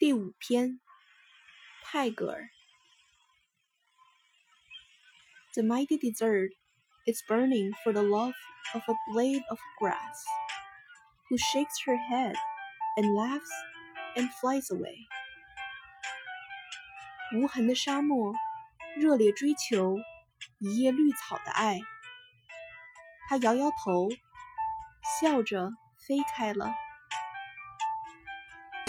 第五篇，泰戈尔。The mighty desert is burning for the love of a blade of grass, who shakes her head and laughs and flies away. 无痕的沙漠，热烈追求一叶绿草的爱。她摇摇头，笑着飞开了。